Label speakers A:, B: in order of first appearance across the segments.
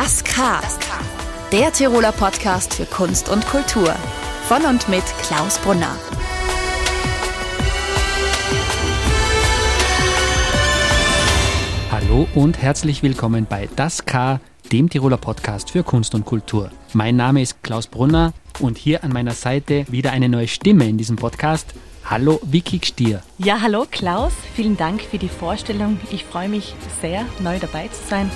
A: Das K. Der Tiroler Podcast für Kunst und Kultur. Von und mit Klaus Brunner.
B: Hallo und herzlich willkommen bei Das K, dem Tiroler Podcast für Kunst und Kultur. Mein Name ist Klaus Brunner und hier an meiner Seite wieder eine neue Stimme in diesem Podcast. Hallo Vicky Stier.
C: Ja, hallo Klaus. Vielen Dank für die Vorstellung. Ich freue mich sehr, neu dabei zu sein.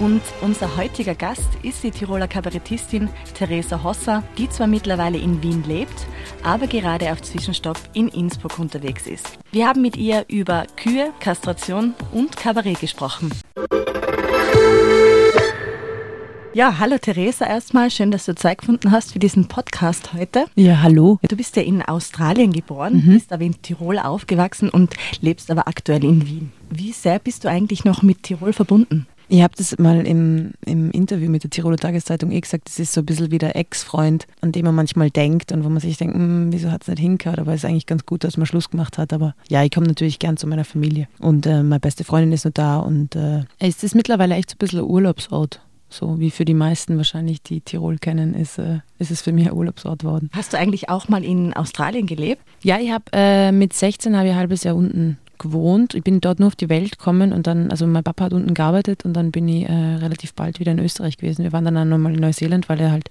C: Und unser heutiger Gast ist die Tiroler Kabarettistin Theresa Hosser, die zwar mittlerweile in Wien lebt, aber gerade auf Zwischenstopp in Innsbruck unterwegs ist. Wir haben mit ihr über Kühe, Kastration und Kabarett gesprochen. Ja, hallo Theresa erstmal. Schön, dass du Zeit gefunden hast für diesen Podcast heute.
D: Ja, hallo.
C: Du bist ja in Australien geboren, mhm. bist aber in Tirol aufgewachsen und lebst aber aktuell in Wien. Wie sehr bist du eigentlich noch mit Tirol verbunden?
D: Ich habe das mal im, im Interview mit der Tiroler Tageszeitung eh gesagt, das ist so ein bisschen wie der Ex-Freund, an dem man manchmal denkt und wo man sich denkt, hm, wieso hat es nicht hingehört, aber es ist eigentlich ganz gut, dass man Schluss gemacht hat. Aber ja, ich komme natürlich gern zu meiner Familie und äh, meine beste Freundin ist noch da und äh, es ist mittlerweile echt so ein bisschen ein Urlaubsort. So wie für die meisten wahrscheinlich, die Tirol kennen, ist, äh, ist es für mich ein Urlaubsort worden.
C: Hast du eigentlich auch mal in Australien gelebt?
D: Ja, ich habe äh, mit 16 habe ich ein halbes Jahr unten gewohnt. Ich bin dort nur auf die Welt gekommen und dann, also mein Papa hat unten gearbeitet und dann bin ich äh, relativ bald wieder in Österreich gewesen. Wir waren dann auch nochmal in Neuseeland, weil er halt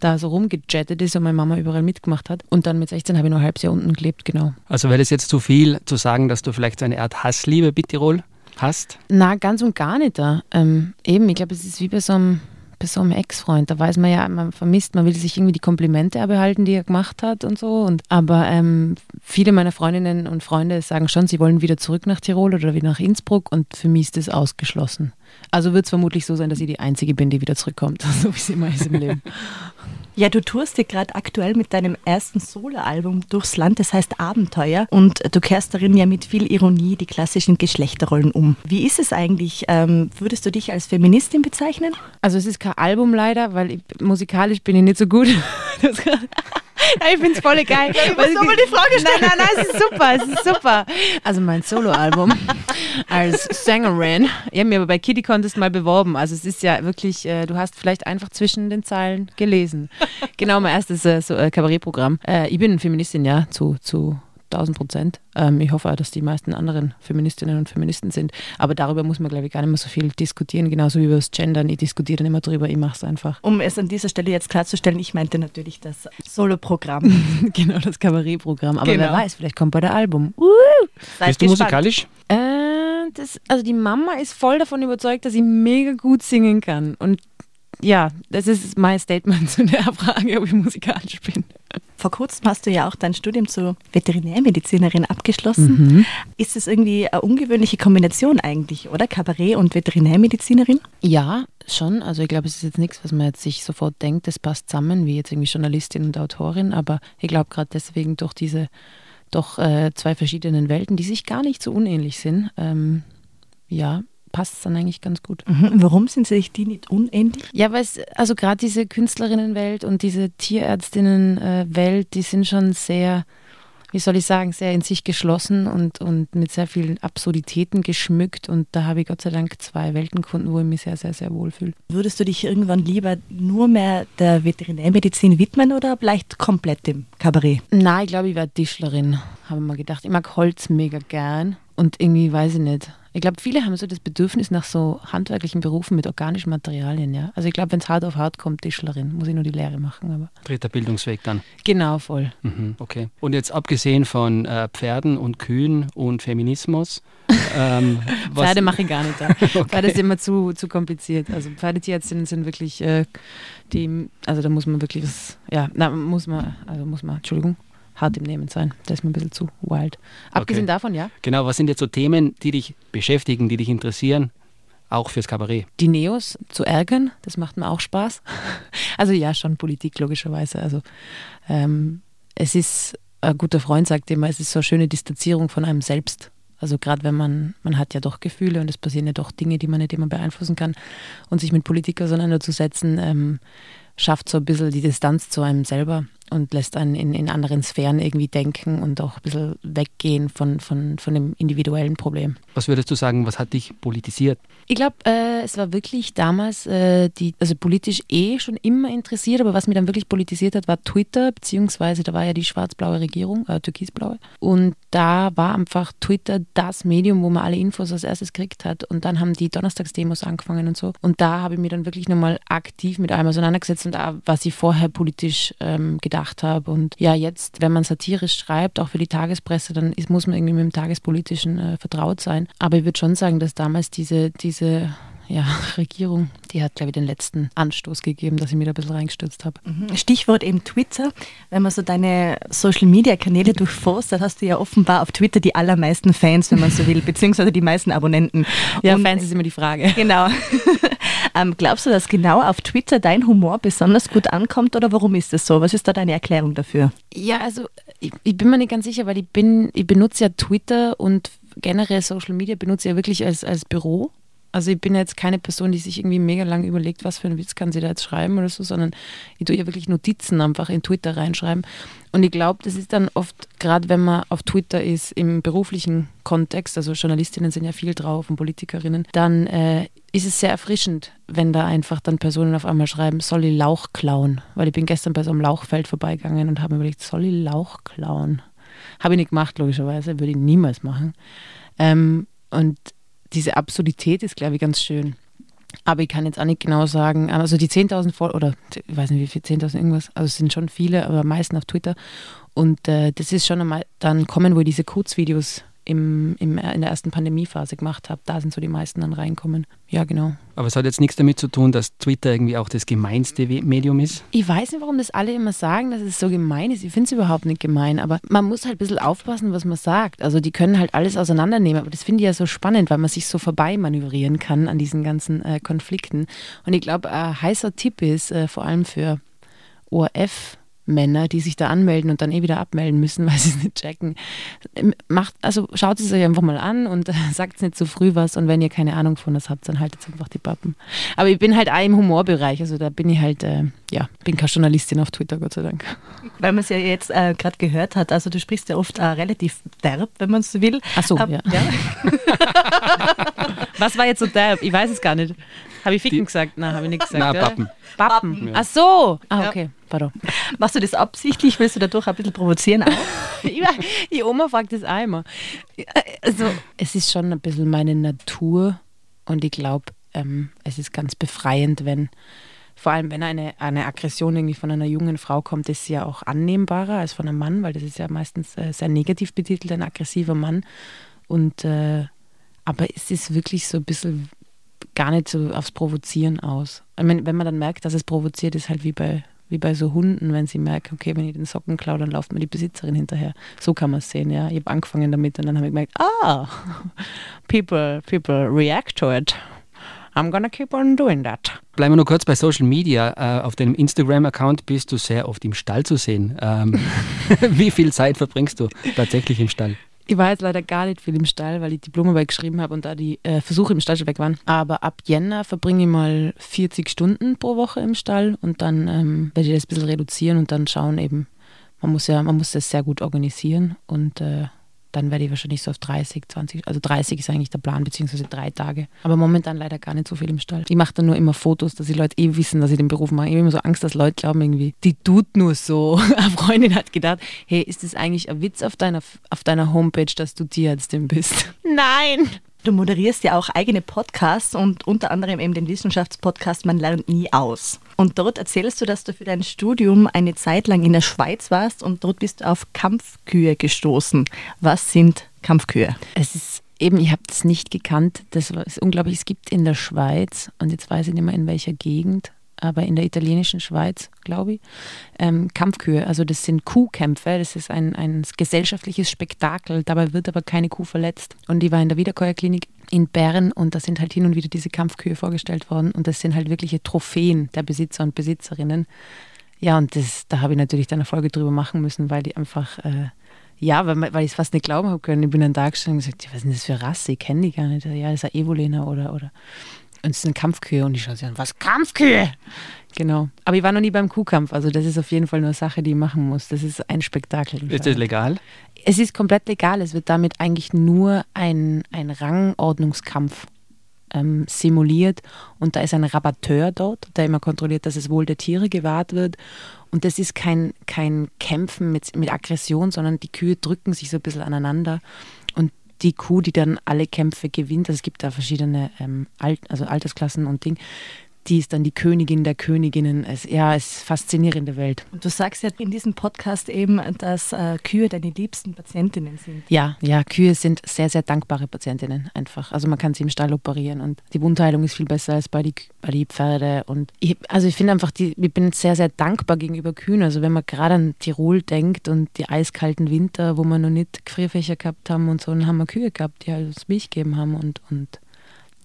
D: da so rumgejettet ist und meine Mama überall mitgemacht hat. Und dann mit 16 habe ich noch ein halbes Jahr unten gelebt, genau.
B: Also wäre es jetzt zu viel zu sagen, dass du vielleicht so eine Art Hassliebe mit Tirol hast?
D: Na, ganz und gar nicht da. Ähm, eben, ich glaube, es ist wie bei so einem bei so einem Ex-Freund. Da weiß man ja, man vermisst, man will sich irgendwie die Komplimente erbehalten, die er gemacht hat und so. Und, aber ähm, viele meiner Freundinnen und Freunde sagen schon, sie wollen wieder zurück nach Tirol oder wieder nach Innsbruck und für mich ist das ausgeschlossen. Also wird es vermutlich so sein, dass ich die Einzige bin, die wieder zurückkommt, so wie es immer ist im Leben.
C: Ja, du tourst dir gerade aktuell mit deinem ersten Soloalbum durchs Land, das heißt Abenteuer. Und du kehrst darin ja mit viel Ironie die klassischen Geschlechterrollen um. Wie ist es eigentlich? Ähm, würdest du dich als Feministin bezeichnen?
D: Also es ist kein Album leider, weil ich, musikalisch bin ich nicht so gut. ich finde es voll geil. Ja,
C: ich muss nochmal die Frage stellen.
D: Nein, nein, nein, es ist super, es ist super. Also mein Soloalbum als Sängerin. Ich habe mir aber bei Kitty Contest mal beworben. Also es ist ja wirklich, äh, du hast vielleicht einfach zwischen den Zeilen gelesen. Genau, mein erstes äh, so, äh, Kabarettprogramm. Äh, ich bin Feministin, ja, zu, zu 1000 Prozent. Ähm, ich hoffe auch, dass die meisten anderen Feministinnen und Feministen sind. Aber darüber muss man, glaube ich, gar nicht mehr so viel diskutieren, genauso wie über das Gendern. Ich diskutiere dann immer drüber, ich mache es einfach.
C: Um es an dieser Stelle jetzt klarzustellen, ich meinte natürlich das Solo-Programm.
D: genau, das Kabarettprogramm. Aber genau. wer weiß, vielleicht kommt bei der Album. Uh,
B: Bist du musikalisch?
D: Äh, das, also die Mama ist voll davon überzeugt, dass ich mega gut singen kann. Und ja, das ist mein Statement zu der Frage, ob ich musikalisch bin.
C: Vor kurzem hast du ja auch dein Studium zur Veterinärmedizinerin abgeschlossen. Mhm. Ist es irgendwie eine ungewöhnliche Kombination eigentlich, oder? Kabarett und Veterinärmedizinerin?
D: Ja, schon. Also ich glaube, es ist jetzt nichts, was man jetzt sich sofort denkt, das passt zusammen, wie jetzt irgendwie Journalistin und Autorin. Aber ich glaube gerade deswegen durch diese doch äh, zwei verschiedenen Welten, die sich gar nicht so unähnlich sind, ähm, ja, passt es dann eigentlich ganz gut.
C: Mhm. Warum sind sich die nicht unähnlich?
D: Ja, weil es, also gerade diese Künstlerinnenwelt und diese Tierärztinnenwelt, die sind schon sehr, wie soll ich sagen, sehr in sich geschlossen und, und mit sehr vielen Absurditäten geschmückt. Und da habe ich Gott sei Dank zwei Welten gefunden, wo ich mich sehr, sehr, sehr wohl fühle.
C: Würdest du dich irgendwann lieber nur mehr der Veterinärmedizin widmen oder vielleicht komplett dem Kabarett?
D: Nein, ich glaube, ich werde Tischlerin, habe ich mir gedacht. Ich mag Holz mega gern und irgendwie weiß ich nicht ich glaube, viele haben so das Bedürfnis nach so handwerklichen Berufen mit organischen Materialien, ja. Also ich glaube, wenn es hart auf hart kommt, Tischlerin, muss ich nur die Lehre machen. Aber
B: Dritter Bildungsweg dann.
D: Genau, voll.
B: Mhm, okay. Und jetzt abgesehen von äh, Pferden und Kühen und Feminismus.
D: Ähm, Pferde mache ich gar nicht da. okay. Pferde ist immer zu, zu kompliziert. Also Pferdetierärztinnen sind wirklich äh, die, also da muss man wirklich was, ja, na, muss man, also muss man, Entschuldigung, hart im Nehmen sein. Das ist mir ein bisschen zu wild. Abgesehen okay. davon, ja.
B: Genau, was sind jetzt so Themen, die dich beschäftigen, die dich interessieren? Auch fürs Kabarett.
D: Die Neos zu ärgern, das macht mir auch Spaß. Also ja, schon Politik logischerweise. Also ähm, es ist, ein guter Freund sagt immer, es ist so eine schöne Distanzierung von einem selbst. Also gerade wenn man, man hat ja doch Gefühle und es passieren ja doch Dinge, die man nicht immer beeinflussen kann. Und sich mit Politik auseinanderzusetzen, ähm, schafft so ein bisschen die Distanz zu einem selber. Und lässt einen in, in anderen Sphären irgendwie denken und auch ein bisschen weggehen von, von, von dem individuellen Problem.
B: Was würdest du sagen, was hat dich politisiert?
D: Ich glaube, äh, es war wirklich damals, äh, die, also politisch eh schon immer interessiert, aber was mich dann wirklich politisiert hat, war Twitter, beziehungsweise da war ja die schwarz-blaue Regierung, äh, türkisblaue. Und da war einfach Twitter das Medium, wo man alle Infos als erstes gekriegt hat. Und dann haben die Donnerstagsdemos angefangen und so. Und da habe ich mich dann wirklich nochmal aktiv mit allem auseinandergesetzt und auch, was ich vorher politisch ähm, gedacht habe. Und ja, jetzt, wenn man satirisch schreibt, auch für die Tagespresse, dann ist, muss man irgendwie mit dem Tagespolitischen äh, vertraut sein. Aber ich würde schon sagen, dass damals diese, diese ja, Regierung, die hat, glaube ich, den letzten Anstoß gegeben, dass ich mich da ein bisschen reingestürzt habe.
C: Mhm. Stichwort eben Twitter. Wenn man so deine Social-Media-Kanäle durchforstet, hast du ja offenbar auf Twitter die allermeisten Fans, wenn man so will, beziehungsweise die meisten Abonnenten.
D: Ja, Und, Fans ist immer die Frage.
C: Genau. ähm, glaubst du, dass genau auf Twitter dein Humor besonders gut ankommt oder warum ist das so? Was ist da deine Erklärung dafür?
D: Ja, also ich, ich bin mir nicht ganz sicher, weil ich bin, ich benutze ja Twitter und generell Social Media benutze ich ja wirklich als, als Büro. Also ich bin jetzt keine Person, die sich irgendwie mega lang überlegt, was für einen Witz kann sie da jetzt schreiben oder so, sondern ich tue ja wirklich Notizen einfach in Twitter reinschreiben. Und ich glaube, das ist dann oft, gerade wenn man auf Twitter ist, im beruflichen Kontext, also Journalistinnen sind ja viel drauf und Politikerinnen, dann äh, ist es sehr erfrischend, wenn da einfach dann Personen auf einmal schreiben, soll ich Lauch klauen? Weil ich bin gestern bei so einem Lauchfeld vorbeigegangen und habe mir überlegt, soll ich Lauch klauen? Habe ich nicht gemacht, logischerweise, würde ich niemals machen. Ähm, und diese Absurdität ist, glaube ich, ganz schön. Aber ich kann jetzt auch nicht genau sagen, also die 10.000 Follower, oder ich weiß nicht wie viel, 10.000 irgendwas, also es sind schon viele, aber am meisten auf Twitter. Und äh, das ist schon einmal dann kommen, wo diese Kurzvideos im, im, in der ersten Pandemiephase gemacht habe. Da sind so die meisten dann reinkommen. Ja, genau.
B: Aber es hat jetzt nichts damit zu tun, dass Twitter irgendwie auch das gemeinste Medium ist?
D: Ich weiß nicht, warum das alle immer sagen, dass es so gemein ist. Ich finde es überhaupt nicht gemein, aber man muss halt ein bisschen aufpassen, was man sagt. Also die können halt alles auseinandernehmen, aber das finde ich ja so spannend, weil man sich so vorbeimanövrieren kann an diesen ganzen äh, Konflikten. Und ich glaube, ein heißer Tipp ist, äh, vor allem für ORF, Männer, die sich da anmelden und dann eh wieder abmelden müssen, weil sie es nicht checken. Macht, also schaut es euch einfach mal an und sagt nicht zu früh was und wenn ihr keine Ahnung von das habt, dann haltet einfach die Pappen. Aber ich bin halt auch im Humorbereich, also da bin ich halt, äh, ja, bin keine Journalistin auf Twitter, Gott sei Dank.
C: Weil man es ja jetzt äh, gerade gehört hat, also du sprichst ja oft äh, relativ derb, wenn man es so will.
D: Ach so, Ab, ja. ja. was war jetzt so derb? Ich weiß es gar nicht. Habe ich Ficken die, gesagt? Nein, habe ich nicht gesagt.
B: Nein, Pappen.
D: Pappen. Ja. Ach so. Ah, okay. Ja. Pardon.
C: Machst du das absichtlich? Willst du dadurch ein bisschen provozieren auch?
D: die Oma fragt das auch immer. Also, es ist schon ein bisschen meine Natur und ich glaube, ähm, es ist ganz befreiend, wenn vor allem wenn eine, eine Aggression irgendwie von einer jungen Frau kommt, ist sie ja auch annehmbarer als von einem Mann, weil das ist ja meistens äh, sehr negativ betitelt, ein aggressiver Mann. Und äh, aber es ist wirklich so ein bisschen gar nicht so aufs Provozieren aus. Ich meine, wenn man dann merkt, dass es provoziert, ist halt wie bei, wie bei so Hunden, wenn sie merken, okay, wenn ich den Socken klaue, dann läuft mir die Besitzerin hinterher. So kann man es sehen, ja. Ich habe angefangen damit und dann habe ich gemerkt, ah, people, people react to it. I'm gonna keep on doing that.
B: Bleiben wir nur kurz bei Social Media. Äh, auf deinem Instagram-Account bist du sehr oft im Stall zu sehen. Ähm, wie viel Zeit verbringst du tatsächlich im Stall?
D: Ich war jetzt leider gar nicht viel im Stall, weil ich Diplomarbeit geschrieben habe und da die äh, Versuche im Stall schon weg waren. Aber ab Jänner verbringe ich mal 40 Stunden pro Woche im Stall und dann ähm, werde ich das ein bisschen reduzieren und dann schauen eben, man muss ja, man muss das sehr gut organisieren und äh, dann werde ich wahrscheinlich so auf 30, 20, also 30 ist eigentlich der Plan, beziehungsweise drei Tage. Aber momentan leider gar nicht so viel im Stall. Ich mache dann nur immer Fotos, dass die Leute eh wissen, dass ich den Beruf mache. Ich habe immer so Angst, dass Leute glauben irgendwie, die tut nur so. Eine Freundin hat gedacht, hey, ist das eigentlich ein Witz auf deiner, auf deiner Homepage, dass du Tierärztin bist? Nein!
C: Du moderierst ja auch eigene Podcasts und unter anderem eben den Wissenschaftspodcast Man lernt nie aus. Und dort erzählst du, dass du für dein Studium eine Zeit lang in der Schweiz warst und dort bist du auf Kampfkühe gestoßen. Was sind Kampfkühe?
D: Es ist eben, ich habe das nicht gekannt. Das ist unglaublich. Es gibt in der Schweiz, und jetzt weiß ich nicht mehr in welcher Gegend, aber in der italienischen Schweiz, glaube ich, ähm, Kampfkühe. Also das sind Kuhkämpfe, das ist ein, ein gesellschaftliches Spektakel, dabei wird aber keine Kuh verletzt. Und ich war in der Wiederkäuerklinik in Bern und da sind halt hin und wieder diese Kampfkühe vorgestellt worden und das sind halt wirkliche Trophäen der Besitzer und Besitzerinnen. Ja, und das, da habe ich natürlich dann eine Folge drüber machen müssen, weil die einfach... Äh, ja, weil, weil ich es fast nicht glauben habe können. Ich bin dann da gestanden und gesagt, was ist denn das für Rasse? Ich kenne die gar nicht. Ja, das ist ein Evolena oder, oder es sind Kampfkühe und ich schaue sie an, was Kampfkühe? Genau. Aber ich war noch nie beim Kuhkampf, also das ist auf jeden Fall nur eine Sache, die ich machen muss. Das ist ein Spektakel.
B: Ist das legal?
D: Es ist komplett legal. Es wird damit eigentlich nur ein, ein Rangordnungskampf ähm, simuliert und da ist ein Rabatteur dort, der immer kontrolliert, dass das Wohl der Tiere gewahrt wird. Und das ist kein, kein Kämpfen mit, mit Aggression, sondern die Kühe drücken sich so ein bisschen aneinander. Die Kuh, die dann alle Kämpfe gewinnt, also es gibt da verschiedene ähm, Alt, also Altersklassen und Ding, die ist dann die Königin der Königinnen. Es, ja, es ist faszinierende Welt.
C: Und du sagst ja in diesem Podcast eben, dass äh, Kühe deine liebsten Patientinnen sind.
D: Ja, ja, Kühe sind sehr, sehr dankbare Patientinnen einfach. Also man kann sie im Stall operieren und die Wundheilung ist viel besser als bei die, bei die Pferde. Und ich, also ich finde einfach, die, ich bin sehr, sehr dankbar gegenüber Kühen. Also wenn man gerade an Tirol denkt und die eiskalten Winter, wo wir noch nicht Gefrierfächer gehabt haben und so, dann haben wir Kühe gehabt, die halt uns Milch gegeben haben und, und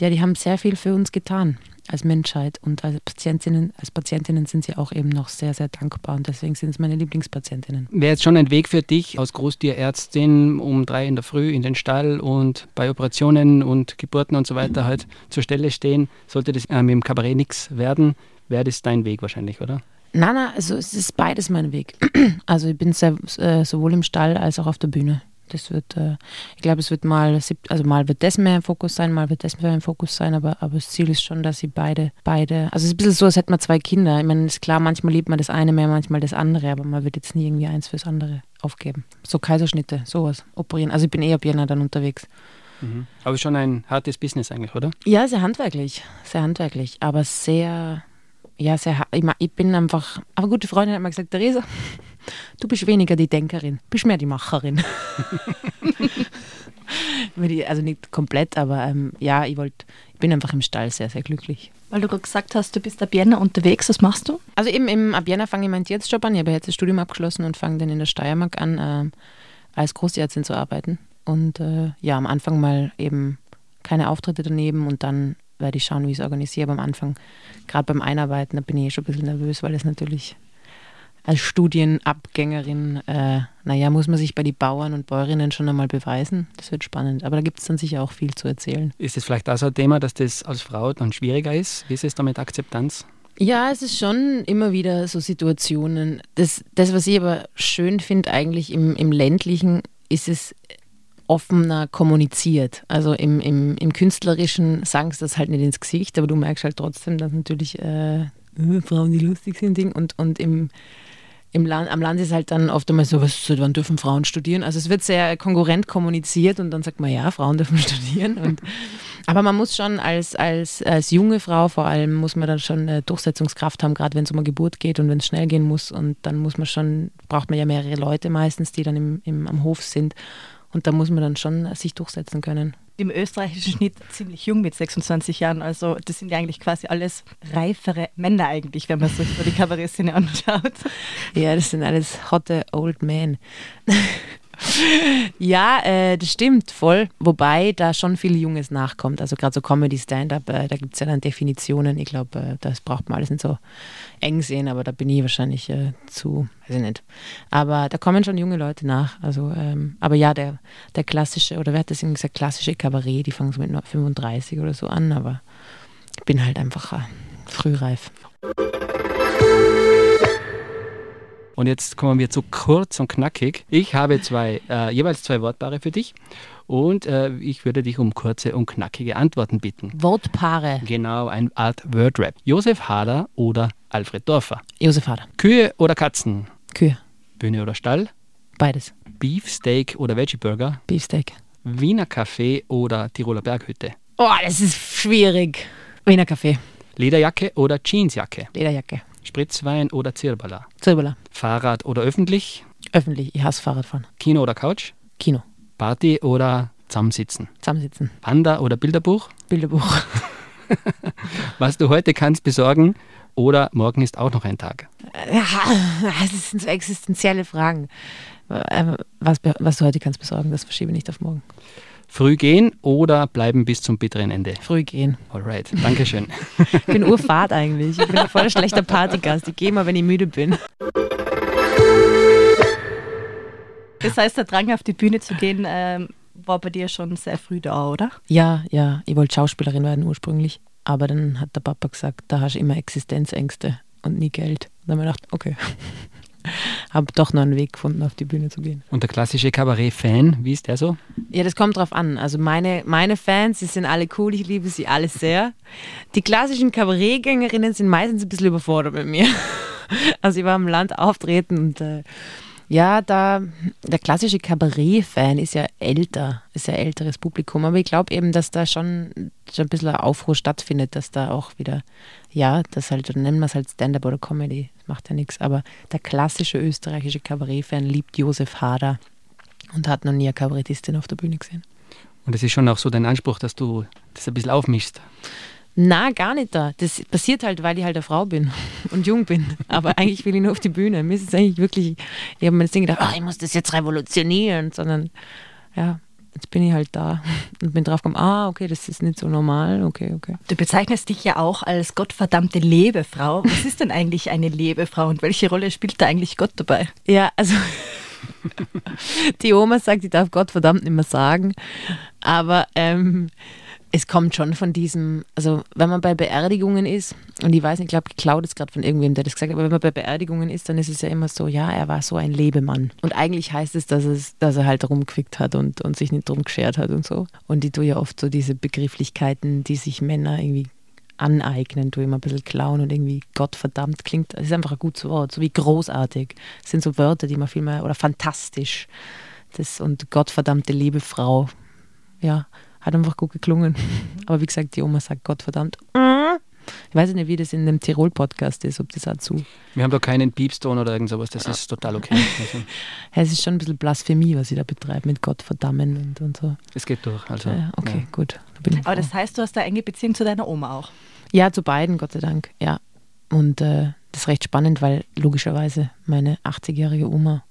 D: ja, die haben sehr viel für uns getan als Menschheit und als Patientinnen, als Patientinnen sind sie auch eben noch sehr, sehr dankbar und deswegen sind es meine Lieblingspatientinnen.
B: Wäre jetzt schon ein Weg für dich als Großtierärztin um drei in der Früh in den Stall und bei Operationen und Geburten und so weiter halt zur Stelle stehen, sollte das äh, mit dem Kabarett nichts werden, wäre das dein Weg wahrscheinlich, oder?
D: Nein, nein, also es ist beides mein Weg. Also ich bin sehr, äh, sowohl im Stall als auch auf der Bühne. Das wird, äh, ich glaube, es wird mal, also mal wird das mehr im Fokus sein, mal wird das mehr im Fokus sein, aber, aber das Ziel ist schon, dass sie beide, beide, also es ist ein bisschen so, als hätte man zwei Kinder. Ich meine, es ist klar, manchmal liebt man das eine mehr, manchmal das andere, aber man wird jetzt nie irgendwie eins fürs andere aufgeben. So Kaiserschnitte, sowas, operieren. Also ich bin eher ab Jänner dann unterwegs.
B: Mhm. Aber schon ein hartes Business eigentlich, oder?
D: Ja, sehr handwerklich, sehr handwerklich, aber sehr, ja, sehr, ich, ich bin einfach, aber gute Freundin hat mir gesagt, Theresa, du bist weniger die Denkerin, bist mehr die Macherin. also nicht komplett, aber ähm, ja, ich wollte, ich bin einfach im Stall sehr, sehr glücklich.
C: Weil du gerade gesagt hast, du bist ab Jänner unterwegs, was machst du?
D: Also eben im, ab Jänner fange ich meinen Tierarztjob an. Ich habe jetzt das Studium abgeschlossen und fange dann in der Steiermark an, äh, als Großtierärztin zu arbeiten. Und äh, ja, am Anfang mal eben keine Auftritte daneben und dann werde ich schauen, wie ich es organisiere. Aber am Anfang, gerade beim Einarbeiten, da bin ich eh schon ein bisschen nervös, weil es natürlich als Studienabgängerin, äh, naja, muss man sich bei den Bauern und Bäuerinnen schon einmal beweisen. Das wird spannend. Aber da gibt es dann sicher auch viel zu erzählen.
B: Ist es vielleicht auch so ein Thema, dass das als Frau dann schwieriger ist? Wie ist es da mit Akzeptanz?
D: Ja, es ist schon immer wieder so Situationen. Das, das was ich aber schön finde, eigentlich im, im ländlichen, ist es offener kommuniziert. Also im, im, im Künstlerischen sagen sie das halt nicht ins Gesicht, aber du merkst halt trotzdem, dass natürlich äh, Frauen, die lustig sind, Ding. Und, und im, im Land, am Land ist halt dann oft einmal so, was, wann dürfen Frauen studieren? Also es wird sehr konkurrent kommuniziert und dann sagt man, ja, Frauen dürfen studieren. Und, aber man muss schon als, als, als junge Frau vor allem, muss man dann schon eine Durchsetzungskraft haben, gerade wenn es um eine Geburt geht und wenn es schnell gehen muss. Und dann muss man schon, braucht man ja mehrere Leute meistens, die dann im, im, am Hof sind. Und da muss man dann schon sich durchsetzen können
C: im österreichischen Schnitt ziemlich jung mit 26 Jahren. Also das sind ja eigentlich quasi alles reifere Männer eigentlich, wenn man sich so die Kabarettszene anschaut.
D: Ja, das sind alles hotte Old Men. Ja, äh, das stimmt voll. Wobei da schon viel Junges nachkommt. Also gerade so Comedy, Stand-up, äh, da gibt es ja dann Definitionen. Ich glaube, äh, das braucht man alles nicht so eng sehen, aber da bin ich wahrscheinlich äh, zu, weiß ich nicht. Aber da kommen schon junge Leute nach. Also, ähm, aber ja, der, der klassische, oder wer hat das gesagt, klassische Kabarett, die fangen so mit 35 oder so an, aber ich bin halt einfach äh, frühreif.
B: Und jetzt kommen wir zu kurz und knackig. Ich habe zwei, äh, jeweils zwei Wortpaare für dich und äh, ich würde dich um kurze und knackige Antworten bitten.
D: Wortpaare.
B: Genau, ein Art Wordrap. Josef Hader oder Alfred Dorfer?
D: Josef Hader.
B: Kühe oder Katzen?
D: Kühe.
B: Bühne oder Stall?
D: Beides.
B: Beefsteak oder Veggie Burger?
D: Beefsteak.
B: Wiener Kaffee oder Tiroler Berghütte?
D: Oh, das ist schwierig. Wiener Kaffee.
B: Lederjacke oder Jeansjacke?
D: Lederjacke.
B: Spritzwein oder Zirbala?
D: Zirbala.
B: Fahrrad oder öffentlich?
D: Öffentlich. Ich hasse Fahrradfahren.
B: Kino oder Couch?
D: Kino.
B: Party oder zusammensitzen?
D: Zusammensitzen.
B: Panda oder Bilderbuch?
D: Bilderbuch.
B: Was du heute kannst besorgen oder morgen ist auch noch ein Tag?
D: Ja, das sind so existenzielle Fragen. Äh, was, was du heute kannst besorgen, das verschiebe nicht auf morgen.
B: Früh gehen oder bleiben bis zum bitteren Ende?
D: Früh gehen.
B: Alright, Dankeschön.
D: ich bin urfahrt eigentlich. Ich bin ein voll schlechter Partygast. Ich gehe mal, wenn ich müde bin.
C: Das heißt, der Drang auf die Bühne zu gehen ähm, war bei dir schon sehr früh da, oder?
D: Ja, ja. Ich wollte Schauspielerin werden ursprünglich. Aber dann hat der Papa gesagt, da hast du immer Existenzängste und nie Geld. dann haben wir gedacht, okay. habe doch noch einen Weg gefunden, auf die Bühne zu gehen.
B: Und der klassische Kabarett-Fan, wie ist der so?
D: Ja, das kommt drauf an. Also meine, meine Fans, die sind alle cool, ich liebe sie alle sehr. Die klassischen Kabarettgängerinnen sind meistens ein bisschen überfordert mit mir. Also ich war im Land auftreten und äh, ja, da der klassische Kabarett-Fan ist ja älter, ist ja älteres Publikum, aber ich glaube eben, dass da schon, schon ein bisschen ein Aufruhr stattfindet, dass da auch wieder, ja, das halt, nennen wir es halt Stand-up oder Comedy, das macht ja nichts, aber der klassische österreichische Kabarett-Fan liebt Josef Hader und hat noch nie eine Kabarettistin auf der Bühne gesehen.
B: Und es ist schon auch so dein Anspruch, dass du das ein bisschen aufmischst.
D: Na, gar nicht da. Das passiert halt, weil ich halt eine Frau bin und jung bin. Aber eigentlich will ich nur auf die Bühne. Mir ist es eigentlich wirklich, ich habe mir das Ding gedacht, oh, ich muss das jetzt revolutionieren, sondern ja, jetzt bin ich halt da und bin drauf gekommen, ah, okay, das ist nicht so normal, okay, okay.
C: Du bezeichnest dich ja auch als gottverdammte Lebefrau. Was ist denn eigentlich eine Lebefrau und welche Rolle spielt da eigentlich Gott dabei?
D: Ja, also die Oma sagt, ich darf Gott verdammt nicht mehr sagen, aber ähm, es kommt schon von diesem, also wenn man bei Beerdigungen ist, und ich weiß nicht, ich glaube, geklaut ist gerade von irgendwem, der das gesagt hat, aber wenn man bei Beerdigungen ist, dann ist es ja immer so, ja, er war so ein Lebemann. Und eigentlich heißt es, dass, es, dass er halt rumgequickt hat und, und sich nicht drum geschert hat und so. Und ich tue ja oft so diese Begrifflichkeiten, die sich Männer irgendwie aneignen, tue immer ein bisschen klauen und irgendwie Gottverdammt klingt, das ist einfach ein gutes Wort, so wie großartig. Das sind so Wörter, die man viel mehr, oder fantastisch. Das und Gottverdammte liebe Frau, ja, hat einfach gut geklungen. Aber wie gesagt, die Oma sagt Gott verdammt. Ich weiß nicht, wie das in dem Tirol-Podcast ist, ob das auch zu.
B: Wir haben da keinen Piepston oder irgend sowas, das ist total okay. Also.
D: es ist schon ein bisschen Blasphemie, was ich da betreibe mit Gott verdammen und, und so.
B: Es geht durch. Also,
D: ja, okay, ja. gut.
C: Da Aber das heißt, du hast da enge Beziehung zu deiner Oma auch?
D: Ja, zu beiden, Gott sei Dank, ja. Und äh, das ist recht spannend, weil logischerweise meine 80-jährige Oma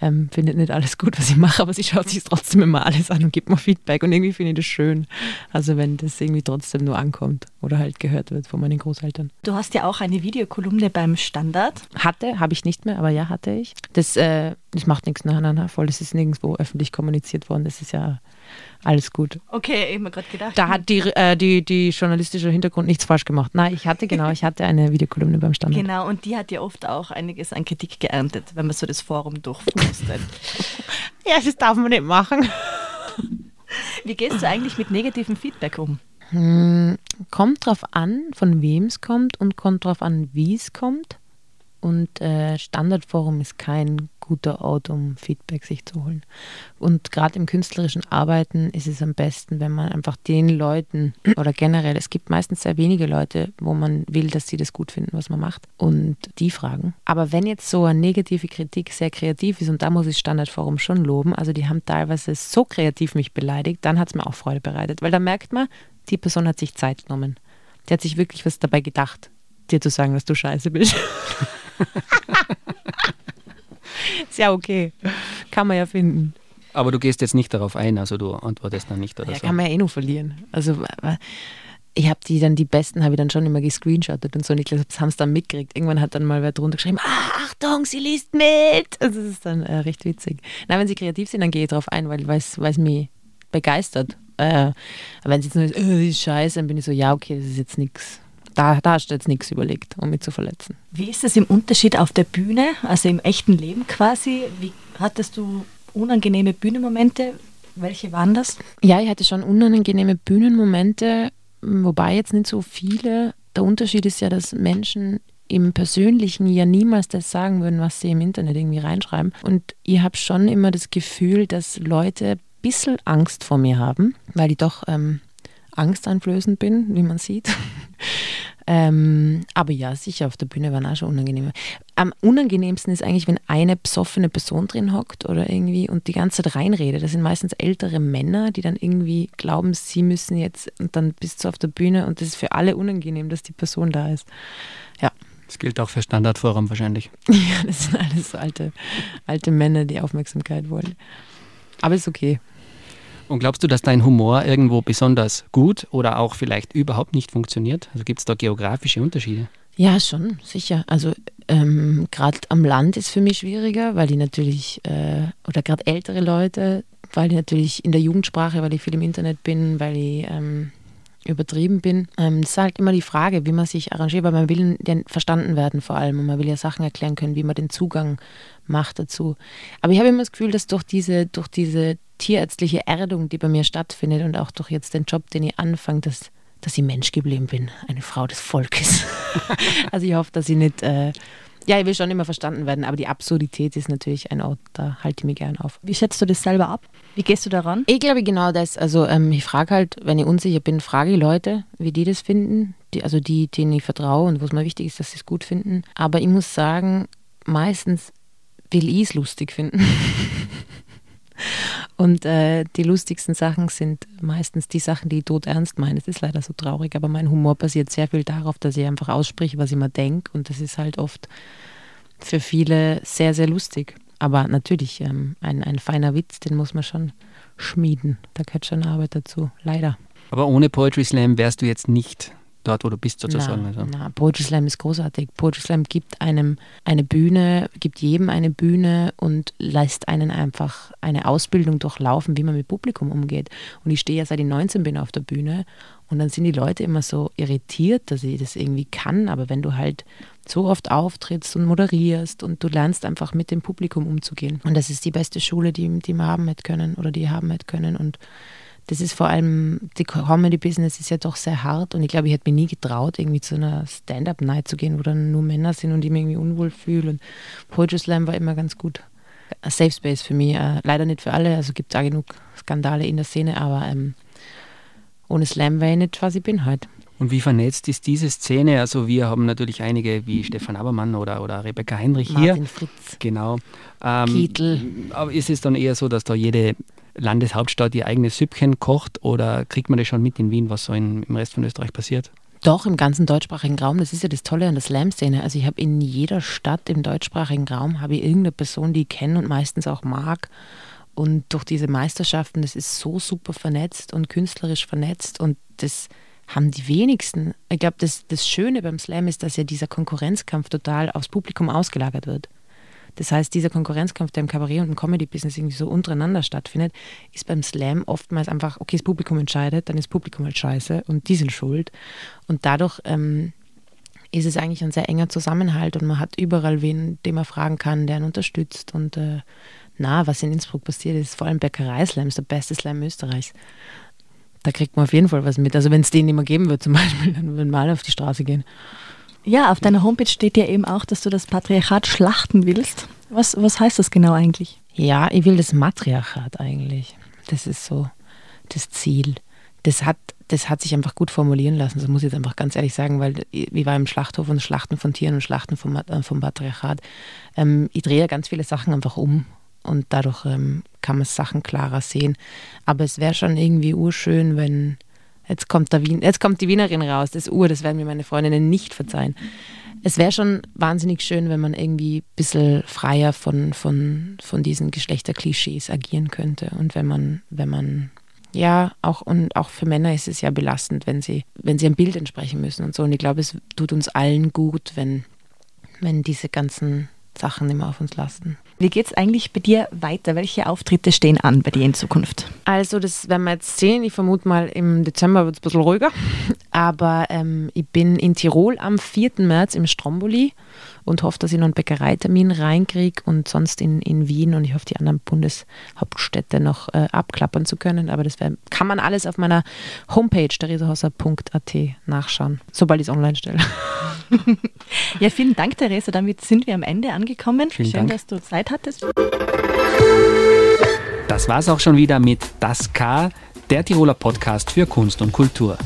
D: ähm, findet nicht alles gut, was ich mache, aber sie schaut sich trotzdem immer alles an und gibt mir Feedback und irgendwie finde ich das schön. Also wenn das irgendwie trotzdem nur ankommt oder halt gehört wird von meinen Großeltern.
C: Du hast ja auch eine Videokolumne beim Standard.
D: Hatte, habe ich nicht mehr, aber ja, hatte ich. Das, äh, das macht nichts, nein, nein, nein, voll, das ist nirgendwo öffentlich kommuniziert worden. Das ist ja alles gut.
C: Okay, ich habe gerade gedacht.
D: Da hat die, äh, die, die journalistische Hintergrund nichts falsch gemacht. Nein, ich hatte genau, ich hatte eine Videokolumne beim Standard.
C: Genau, und die hat ja oft auch einiges an Kritik geerntet, wenn man so das Forum durchflustet.
D: ja, das darf man nicht machen.
C: Wie gehst du eigentlich mit negativem Feedback um?
D: Hm, kommt drauf an, von wem es kommt und kommt drauf an, wie es kommt. Und äh, Standardforum ist kein guter Ort, um Feedback sich zu holen. Und gerade im künstlerischen Arbeiten ist es am besten, wenn man einfach den Leuten oder generell, es gibt meistens sehr wenige Leute, wo man will, dass sie das gut finden, was man macht und die fragen. Aber wenn jetzt so eine negative Kritik sehr kreativ ist und da muss ich Standardforum schon loben, also die haben teilweise so kreativ mich beleidigt, dann hat es mir auch Freude bereitet, weil da merkt man, die Person hat sich Zeit genommen. Die hat sich wirklich was dabei gedacht, dir zu sagen, dass du scheiße bist. ist ja okay. Kann man ja finden.
B: Aber du gehst jetzt nicht darauf ein, also du antwortest dann nicht oder
D: ja,
B: so.
D: kann man ja eh nur verlieren. Also ich habe die dann, die besten habe ich dann schon immer gescreenshottet und so. Und ich glaube, das haben es dann mitgekriegt. Irgendwann hat dann mal wer drunter geschrieben, ah, Achtung, sie liest mit. Also das ist dann äh, recht witzig. Na, wenn sie kreativ sind, dann gehe ich drauf ein, weil es mich begeistert. Äh, wenn sie jetzt nur ist, ist scheiße, dann bin ich so, ja, okay, das ist jetzt nichts da, da hast du jetzt nichts überlegt, um mich zu verletzen.
C: Wie ist es im Unterschied auf der Bühne, also im echten Leben quasi? Wie hattest du unangenehme Bühnenmomente? Welche waren das?
D: Ja, ich hatte schon unangenehme Bühnenmomente, wobei jetzt nicht so viele. Der Unterschied ist ja, dass Menschen im Persönlichen ja niemals das sagen würden, was sie im Internet irgendwie reinschreiben. Und ich habe schon immer das Gefühl, dass Leute ein bisschen Angst vor mir haben, weil ich doch ähm, angsteinflößend bin, wie man sieht. Ähm, aber ja, sicher, auf der Bühne waren auch schon unangenehme. Am unangenehmsten ist eigentlich, wenn eine besoffene Person drin hockt oder irgendwie und die ganze Zeit reinredet. Das sind meistens ältere Männer, die dann irgendwie glauben, sie müssen jetzt und dann bist du auf der Bühne und das ist für alle unangenehm, dass die Person da ist. Ja.
B: Das gilt auch für Standardforum wahrscheinlich.
D: Ja, das sind alles so alte, alte Männer, die Aufmerksamkeit wollen. Aber ist okay.
B: Und glaubst du, dass dein Humor irgendwo besonders gut oder auch vielleicht überhaupt nicht funktioniert? Also gibt es da geografische Unterschiede?
D: Ja, schon, sicher. Also ähm, gerade am Land ist für mich schwieriger, weil die natürlich, äh, oder gerade ältere Leute, weil die natürlich in der Jugendsprache, weil ich viel im Internet bin, weil ich ähm, übertrieben bin. Ähm, das ist halt immer die Frage, wie man sich arrangiert, weil man will ja verstanden werden vor allem und man will ja Sachen erklären können, wie man den Zugang macht dazu. Aber ich habe immer das Gefühl, dass durch diese, durch diese tierärztliche Erdung, die bei mir stattfindet und auch durch jetzt den Job, den ich anfange, dass, dass ich Mensch geblieben bin, eine Frau des Volkes. also ich hoffe, dass ich nicht... Äh, ja, ich will schon immer verstanden werden, aber die Absurdität ist natürlich ein Ort, da halte ich mich gern auf.
C: Wie schätzt du das selber ab? Wie gehst du daran?
D: Ich glaube genau das. Also ähm, ich frage halt, wenn ich unsicher bin, frage ich Leute, wie die das finden. Die, also die, denen ich vertraue und wo es mir wichtig ist, dass sie es gut finden. Aber ich muss sagen, meistens will ich es lustig finden. Und äh, die lustigsten Sachen sind meistens die Sachen, die ich tot ernst meine. Es ist leider so traurig, aber mein Humor basiert sehr viel darauf, dass ich einfach ausspreche, was ich mir denke. Und das ist halt oft für viele sehr, sehr lustig. Aber natürlich, ähm, ein, ein feiner Witz, den muss man schon schmieden. Da gehört schon Arbeit dazu, leider.
B: Aber ohne Poetry Slam wärst du jetzt nicht dort, wo du bist sozusagen.
D: Na, also. na, Poetry Slam ist großartig. Poetry Slam gibt einem eine Bühne, gibt jedem eine Bühne und lässt einen einfach eine Ausbildung durchlaufen, wie man mit Publikum umgeht. Und ich stehe ja seit ich 19 bin auf der Bühne und dann sind die Leute immer so irritiert, dass ich das irgendwie kann. Aber wenn du halt so oft auftrittst und moderierst und du lernst einfach mit dem Publikum umzugehen. Und das ist die beste Schule, die, die wir haben hätte können oder die haben hätte können. Und das ist vor allem, die Comedy-Business ist ja doch sehr hart und ich glaube, ich hätte mir nie getraut, irgendwie zu einer Stand-Up-Night zu gehen, wo dann nur Männer sind und ich mich irgendwie unwohl fühle. Und Poetry Slam war immer ganz gut. Ein Safe Space für mich. Äh, leider nicht für alle, also gibt es auch genug Skandale in der Szene, aber ähm, ohne Slam wäre ich nicht, was ich bin halt.
B: Und wie vernetzt ist diese Szene? Also wir haben natürlich einige wie Stefan Abermann oder, oder Rebecca Heinrich
D: Martin
B: hier.
D: Fritz.
B: Genau.
D: Ähm, Kittel.
B: Aber ist es dann eher so, dass da jede Landeshauptstadt ihr eigenes Süppchen kocht oder kriegt man das schon mit in Wien, was so in, im Rest von Österreich passiert?
D: Doch, im ganzen deutschsprachigen Raum. Das ist ja das Tolle an der Slam-Szene. Also ich habe in jeder Stadt im deutschsprachigen Raum habe ich irgendeine Person, die ich kenne und meistens auch mag. Und durch diese Meisterschaften, das ist so super vernetzt und künstlerisch vernetzt und das haben die wenigsten. Ich glaube, das, das Schöne beim Slam ist, dass ja dieser Konkurrenzkampf total aufs Publikum ausgelagert wird. Das heißt, dieser Konkurrenzkampf, der im Kabarett und im Comedy-Business irgendwie so untereinander stattfindet, ist beim Slam oftmals einfach, okay, das Publikum entscheidet, dann ist das Publikum halt scheiße und die sind schuld. Und dadurch ähm, ist es eigentlich ein sehr enger Zusammenhalt und man hat überall wen, den man fragen kann, der ihn unterstützt. Und äh, na, was in Innsbruck passiert ist, vor allem Bäckereislam, ist der beste Slam Österreichs. Da kriegt man auf jeden Fall was mit. Also wenn es den nicht mehr geben wird zum Beispiel, dann würden wir alle auf die Straße gehen.
C: Ja, auf deiner Homepage steht ja eben auch, dass du das Patriarchat schlachten willst. Was, was heißt das genau eigentlich?
D: Ja, ich will das Matriarchat eigentlich. Das ist so das Ziel. Das hat, das hat sich einfach gut formulieren lassen, das muss ich jetzt einfach ganz ehrlich sagen, weil ich war im Schlachthof und Schlachten von Tieren und Schlachten vom, äh, vom Patriarchat. Ähm, ich drehe ganz viele Sachen einfach um und dadurch ähm, kann man Sachen klarer sehen. Aber es wäre schon irgendwie urschön, wenn Jetzt kommt, der Wien, jetzt kommt die Wienerin raus, das Uhr, das werden mir meine Freundinnen nicht verzeihen. Es wäre schon wahnsinnig schön, wenn man irgendwie ein bisschen freier von, von, von diesen Geschlechterklischees agieren könnte. Und wenn man, wenn man, ja, auch und auch für Männer ist es ja belastend, wenn sie, wenn sie ein Bild entsprechen müssen und so. Und ich glaube, es tut uns allen gut, wenn, wenn diese ganzen Sachen immer auf uns lasten.
C: Wie geht es eigentlich bei dir weiter? Welche Auftritte stehen an bei dir in Zukunft?
D: Also, das werden wir jetzt sehen. Ich vermute mal, im Dezember wird es ein bisschen ruhiger. Aber ähm, ich bin in Tirol am 4. März im Stromboli und hoffe, dass ich noch einen Bäckereitermin reinkriege und sonst in, in Wien und ich hoffe, die anderen Bundeshauptstädte noch äh, abklappern zu können. Aber das wär, kann man alles auf meiner Homepage theresahosser.at nachschauen, sobald ich es online stelle.
C: ja, vielen Dank, Theresa. Damit sind wir am Ende angekommen.
B: Vielen
C: Schön,
B: Dank.
C: dass du Zeit hattest.
B: Das war's auch schon wieder mit Das K, der Tiroler Podcast für Kunst und Kultur.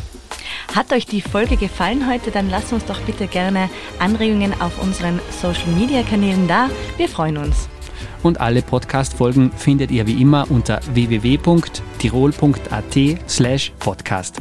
C: Hat euch die Folge gefallen heute? Dann lasst uns doch bitte gerne Anregungen auf unseren Social Media Kanälen da. Wir freuen uns.
B: Und alle Podcast-Folgen findet ihr wie immer unter www.tirol.at slash podcast.